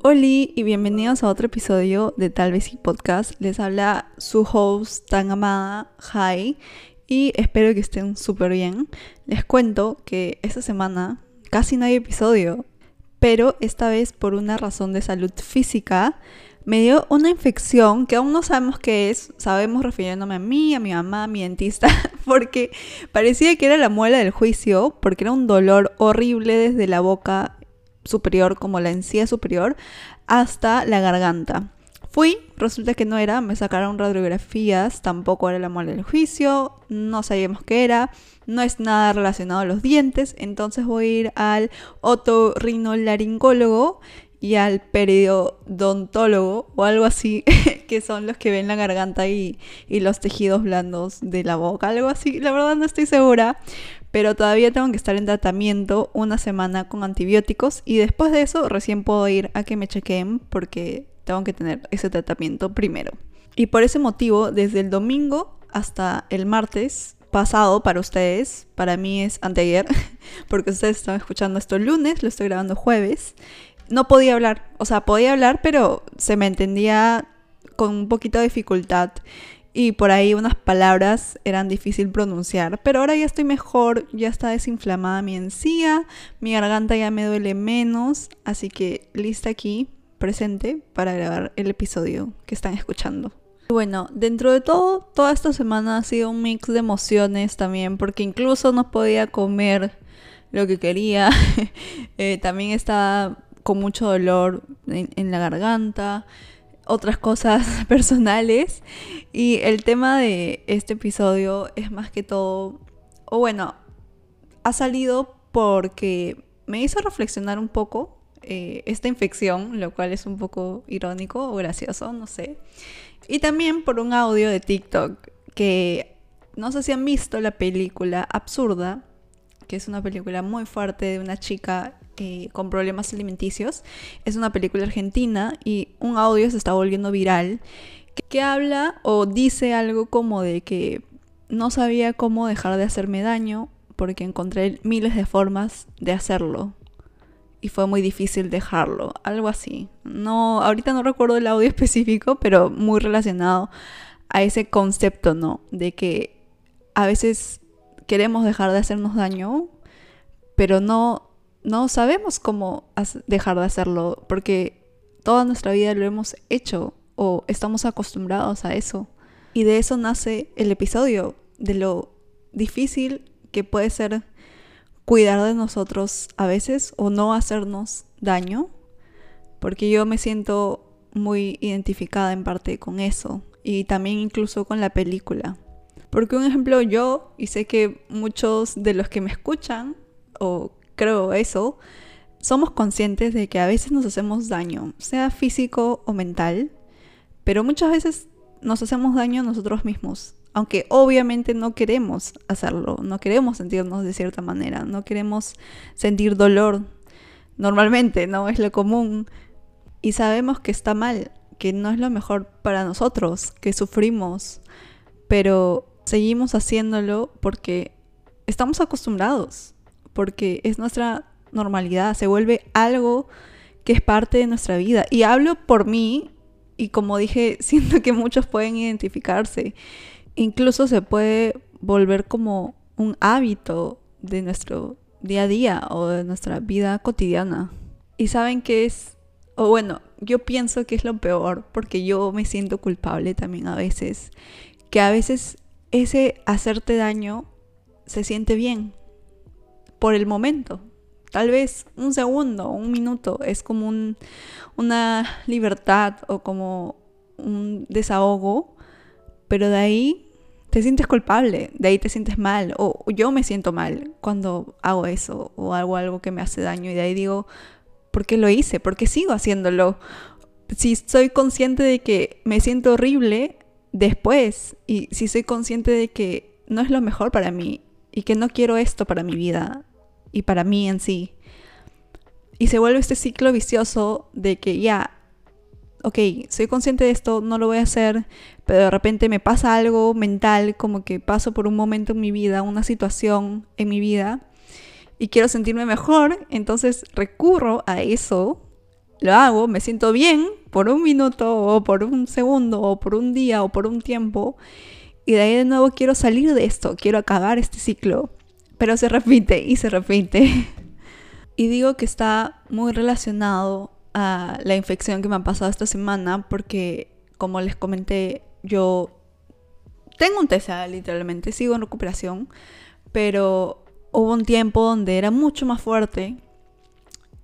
Hola y bienvenidos a otro episodio de Tal vez y Podcast. Les habla su host tan amada, Hi, y espero que estén súper bien. Les cuento que esta semana casi no hay episodio, pero esta vez por una razón de salud física me dio una infección que aún no sabemos qué es, sabemos refiriéndome a mí, a mi mamá, a mi dentista, porque parecía que era la muela del juicio, porque era un dolor horrible desde la boca superior, como la encía superior, hasta la garganta. Fui, resulta que no era, me sacaron radiografías, tampoco era la muela del juicio, no sabíamos qué era, no es nada relacionado a los dientes, entonces voy a ir al otorrinolaringólogo y al periodontólogo o algo así, que son los que ven la garganta y, y los tejidos blandos de la boca, algo así, la verdad no estoy segura, pero todavía tengo que estar en tratamiento una semana con antibióticos y después de eso recién puedo ir a que me chequeen porque tengo que tener ese tratamiento primero. Y por ese motivo, desde el domingo hasta el martes pasado para ustedes, para mí es anteayer, porque ustedes están escuchando esto lunes, lo estoy grabando jueves, no podía hablar, o sea, podía hablar, pero se me entendía con un poquito de dificultad y por ahí unas palabras eran difícil pronunciar, pero ahora ya estoy mejor, ya está desinflamada mi encía, mi garganta ya me duele menos, así que lista aquí, presente, para grabar el episodio que están escuchando. Bueno, dentro de todo, toda esta semana ha sido un mix de emociones también, porque incluso no podía comer lo que quería, eh, también estaba con mucho dolor en la garganta otras cosas personales. Y el tema de este episodio es más que todo, o bueno, ha salido porque me hizo reflexionar un poco eh, esta infección, lo cual es un poco irónico o gracioso, no sé. Y también por un audio de TikTok que no sé si han visto la película Absurda, que es una película muy fuerte de una chica con problemas alimenticios. Es una película argentina y un audio se está volviendo viral que, habla o dice algo como de que no sabía cómo dejar de hacerme daño porque encontré miles de formas de hacerlo y fue muy difícil dejarlo, algo así. No, ahorita no recuerdo el audio específico, pero muy relacionado a ese concepto, ¿no? De que a veces queremos dejar de hacernos daño, pero no no sabemos cómo dejar de hacerlo porque toda nuestra vida lo hemos hecho o estamos acostumbrados a eso. Y de eso nace el episodio, de lo difícil que puede ser cuidar de nosotros a veces o no hacernos daño, porque yo me siento muy identificada en parte con eso y también incluso con la película. Porque un ejemplo yo, y sé que muchos de los que me escuchan o creo eso, somos conscientes de que a veces nos hacemos daño, sea físico o mental, pero muchas veces nos hacemos daño a nosotros mismos, aunque obviamente no queremos hacerlo, no queremos sentirnos de cierta manera, no queremos sentir dolor. Normalmente, no es lo común. Y sabemos que está mal, que no es lo mejor para nosotros, que sufrimos, pero seguimos haciéndolo porque estamos acostumbrados porque es nuestra normalidad, se vuelve algo que es parte de nuestra vida. Y hablo por mí y como dije, siento que muchos pueden identificarse. Incluso se puede volver como un hábito de nuestro día a día o de nuestra vida cotidiana. Y saben que es, o bueno, yo pienso que es lo peor porque yo me siento culpable también a veces, que a veces ese hacerte daño se siente bien, por el momento. Tal vez un segundo, un minuto, es como una libertad o como un desahogo, pero de ahí te sientes culpable, de ahí te sientes mal, o yo me siento mal cuando hago eso, o hago algo que me hace daño, y de ahí digo, ¿por qué lo hice? ¿Por qué sigo haciéndolo? Si soy consciente de que me siento horrible después, y si soy consciente de que no es lo mejor para mí, y que no quiero esto para mi vida, y para mí en sí. Y se vuelve este ciclo vicioso de que ya, ok, soy consciente de esto, no lo voy a hacer, pero de repente me pasa algo mental, como que paso por un momento en mi vida, una situación en mi vida, y quiero sentirme mejor, entonces recurro a eso lo hago, me siento bien por un minuto o por un segundo o por un día o por un tiempo y de ahí de nuevo quiero salir de esto, quiero acabar este ciclo, pero se repite y se repite. y digo que está muy relacionado a la infección que me ha pasado esta semana porque como les comenté, yo tengo un TCA literalmente, sigo en recuperación, pero hubo un tiempo donde era mucho más fuerte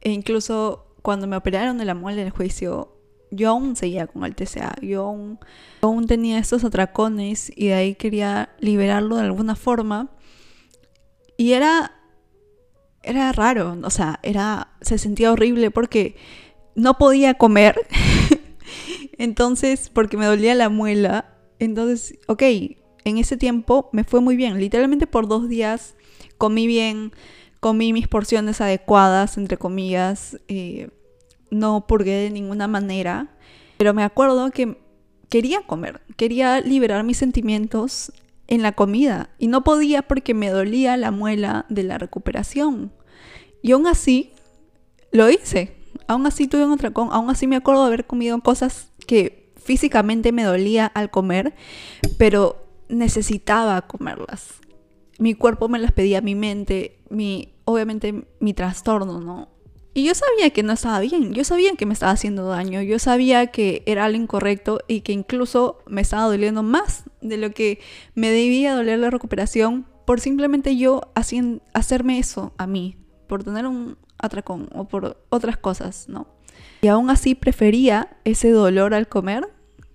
e incluso cuando me operaron de la muela en el juicio, yo aún seguía con el TCA, yo aún, aún tenía estos atracones y de ahí quería liberarlo de alguna forma. Y era, era raro, o sea, era, se sentía horrible porque no podía comer. Entonces, porque me dolía la muela. Entonces, ok, en ese tiempo me fue muy bien. Literalmente por dos días comí bien, comí mis porciones adecuadas, entre comillas, eh, no purgué de ninguna manera, pero me acuerdo que quería comer, quería liberar mis sentimientos en la comida y no podía porque me dolía la muela de la recuperación. Y aún así lo hice, aún así tuve un atracón, aún así me acuerdo de haber comido cosas que físicamente me dolía al comer, pero necesitaba comerlas mi cuerpo me las pedía, mi mente, mi, obviamente mi trastorno, ¿no? Y yo sabía que no estaba bien, yo sabía que me estaba haciendo daño, yo sabía que era algo incorrecto y que incluso me estaba doliendo más de lo que me debía doler la recuperación por simplemente yo hacerme eso a mí, por tener un atracón o por otras cosas, ¿no? Y aún así prefería ese dolor al comer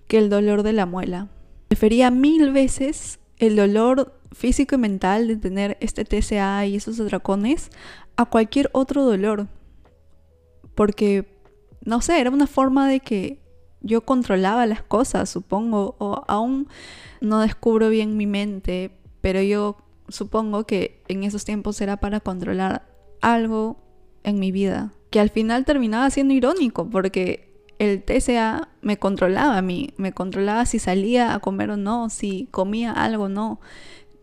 que el dolor de la muela. Prefería mil veces el dolor físico y mental de tener este TCA y esos atracones a cualquier otro dolor. Porque, no sé, era una forma de que yo controlaba las cosas, supongo, o aún no descubro bien mi mente, pero yo supongo que en esos tiempos era para controlar algo en mi vida, que al final terminaba siendo irónico, porque el TCA me controlaba a mí, me controlaba si salía a comer o no, si comía algo o no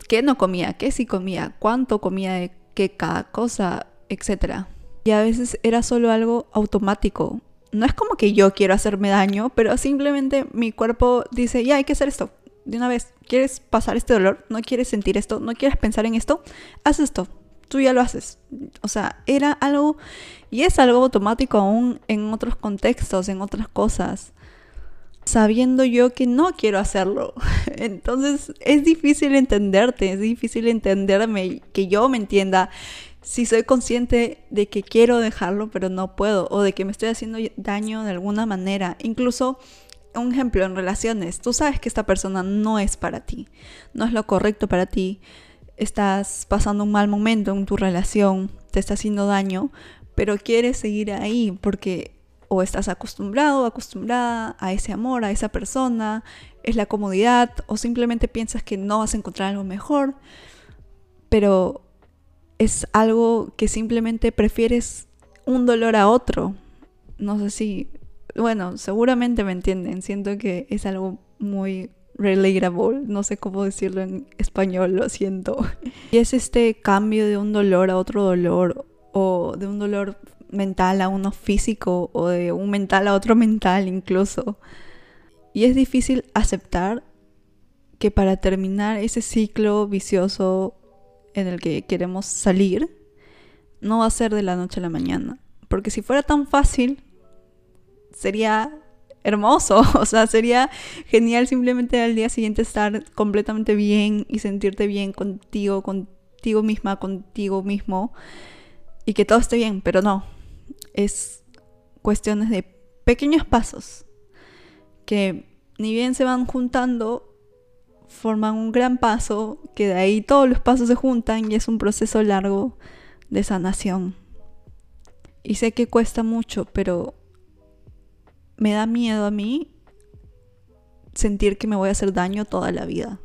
qué no comía, qué sí comía, cuánto comía de qué cada cosa, etc. Y a veces era solo algo automático. No es como que yo quiero hacerme daño, pero simplemente mi cuerpo dice, ya hay que hacer esto. De una vez, ¿quieres pasar este dolor? ¿No quieres sentir esto? ¿No quieres pensar en esto? Haz esto. Tú ya lo haces. O sea, era algo y es algo automático aún en otros contextos, en otras cosas sabiendo yo que no quiero hacerlo. Entonces es difícil entenderte, es difícil entenderme, que yo me entienda si soy consciente de que quiero dejarlo pero no puedo o de que me estoy haciendo daño de alguna manera. Incluso un ejemplo en relaciones, tú sabes que esta persona no es para ti, no es lo correcto para ti, estás pasando un mal momento en tu relación, te está haciendo daño, pero quieres seguir ahí porque o estás acostumbrado, acostumbrada a ese amor, a esa persona, es la comodidad o simplemente piensas que no vas a encontrar algo mejor, pero es algo que simplemente prefieres un dolor a otro. No sé si, bueno, seguramente me entienden, siento que es algo muy relatable, no sé cómo decirlo en español, lo siento. Y es este cambio de un dolor a otro dolor o de un dolor mental a uno físico o de un mental a otro mental incluso. Y es difícil aceptar que para terminar ese ciclo vicioso en el que queremos salir, no va a ser de la noche a la mañana. Porque si fuera tan fácil, sería hermoso. O sea, sería genial simplemente al día siguiente estar completamente bien y sentirte bien contigo, contigo misma, contigo mismo. Y que todo esté bien, pero no es cuestiones de pequeños pasos que ni bien se van juntando, forman un gran paso, que de ahí todos los pasos se juntan y es un proceso largo de sanación. Y sé que cuesta mucho, pero me da miedo a mí sentir que me voy a hacer daño toda la vida.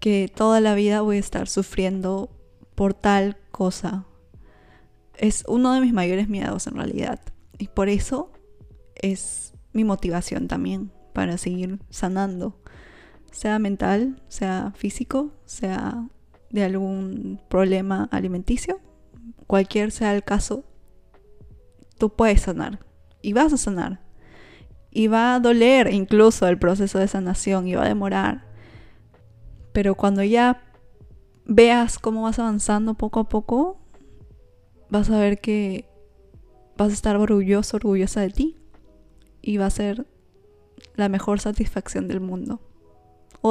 Que toda la vida voy a estar sufriendo por tal cosa es uno de mis mayores miedos en realidad. Y por eso es mi motivación también para seguir sanando. Sea mental, sea físico, sea de algún problema alimenticio. Cualquier sea el caso, tú puedes sanar. y vas a sanar. Y va a doler incluso el proceso de sanación y va a demorar. Pero cuando ya veas cómo vas avanzando poco a poco, vas a ver que vas a estar orgulloso, orgullosa de ti. Y va a ser la mejor satisfacción del mundo.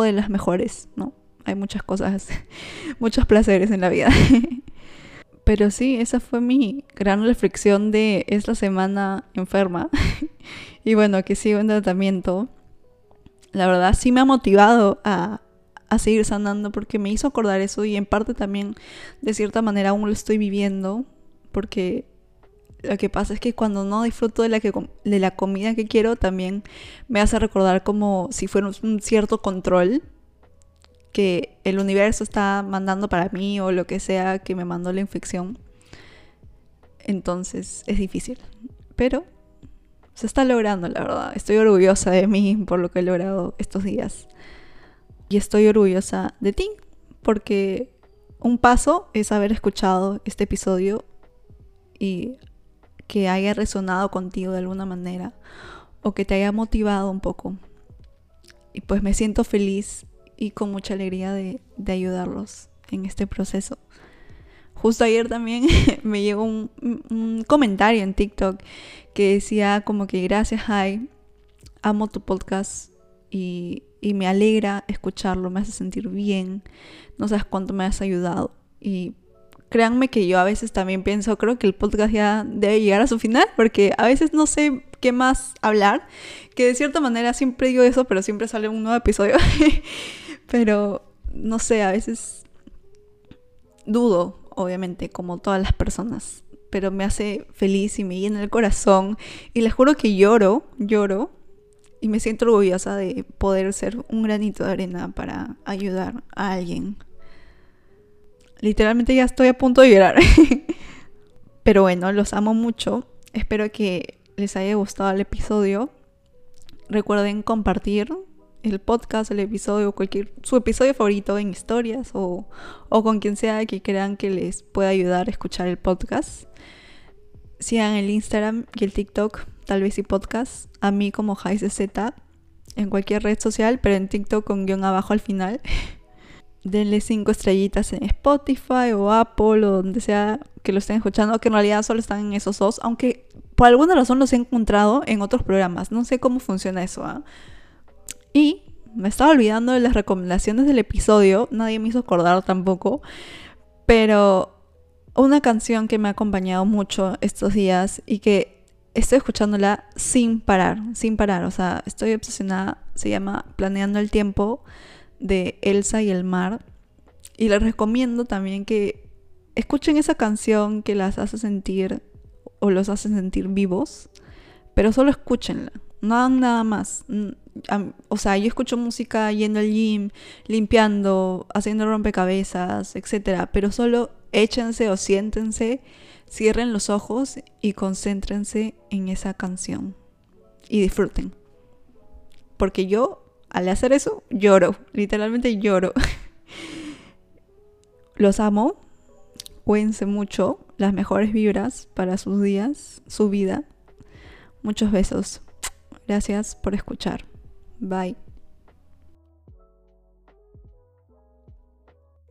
De las mejores, ¿no? Hay muchas cosas, muchos placeres en la vida. Pero sí, esa fue mi gran reflexión de esta semana enferma. y bueno, que sigo en tratamiento. La verdad sí me ha motivado a, a seguir sanando porque me hizo acordar eso y en parte también de cierta manera aún lo estoy viviendo porque lo que pasa es que cuando no disfruto de la, que, de la comida que quiero también me hace recordar como si fuera un cierto control que el universo está mandando para mí o lo que sea que me mandó la infección. Entonces es difícil. Pero se está logrando, la verdad. Estoy orgullosa de mí por lo que he logrado estos días. Y estoy orgullosa de ti, porque un paso es haber escuchado este episodio y que haya resonado contigo de alguna manera o que te haya motivado un poco. Y pues me siento feliz y con mucha alegría de, ayudarlos en este proceso. Justo ayer también me llegó un, comentario en TikTok que decía como que gracias, Jai, amo tu podcast y y me alegra escucharlo, me hace sentir bien, no sabes cuánto me has ayudado. Y créanme que yo a veces también pienso, creo que el podcast ya debe llegar a su final, porque a veces no sé qué más hablar, que de cierta manera siempre digo eso, pero siempre sale un nuevo episodio. pero no sé, a veces dudo, obviamente, como todas las personas, pero me hace feliz y me llena el corazón. Y les juro que lloro, lloro y me siento orgullosa de poder ser un granito de arena para ayudar a alguien. Literalmente ya estoy a punto de llorar. Pero bueno, los amo mucho. Espero que les haya gustado el episodio. Recuerden compartir el podcast, el episodio, cualquier su episodio favorito en historias o, o con quien sea que crean que les pueda ayudar a escuchar el podcast. Sigan el Instagram y el TikTok tal vez y podcast, a mí como Z en cualquier red social, pero en TikTok con guion abajo al final. Denle cinco estrellitas en Spotify o Apple o donde sea que lo estén escuchando, que en realidad solo están en esos dos, aunque por alguna razón los he encontrado en otros programas. No sé cómo funciona eso. ¿ah? Y me estaba olvidando de las recomendaciones del episodio, nadie me hizo acordar tampoco, pero una canción que me ha acompañado mucho estos días y que estoy escuchándola sin parar, sin parar. O sea, estoy obsesionada. Se llama Planeando el Tiempo de Elsa y el Mar. Y les recomiendo también que escuchen esa canción que las hace sentir o los hace sentir vivos. Pero solo escúchenla. No hagan nada más. O sea, yo escucho música yendo al gym, limpiando, haciendo rompecabezas, etc. Pero solo échense o siéntense Cierren los ojos y concéntrense en esa canción y disfruten. Porque yo, al hacer eso, lloro, literalmente lloro. Los amo, cuídense mucho, las mejores vibras para sus días, su vida. Muchos besos. Gracias por escuchar. Bye.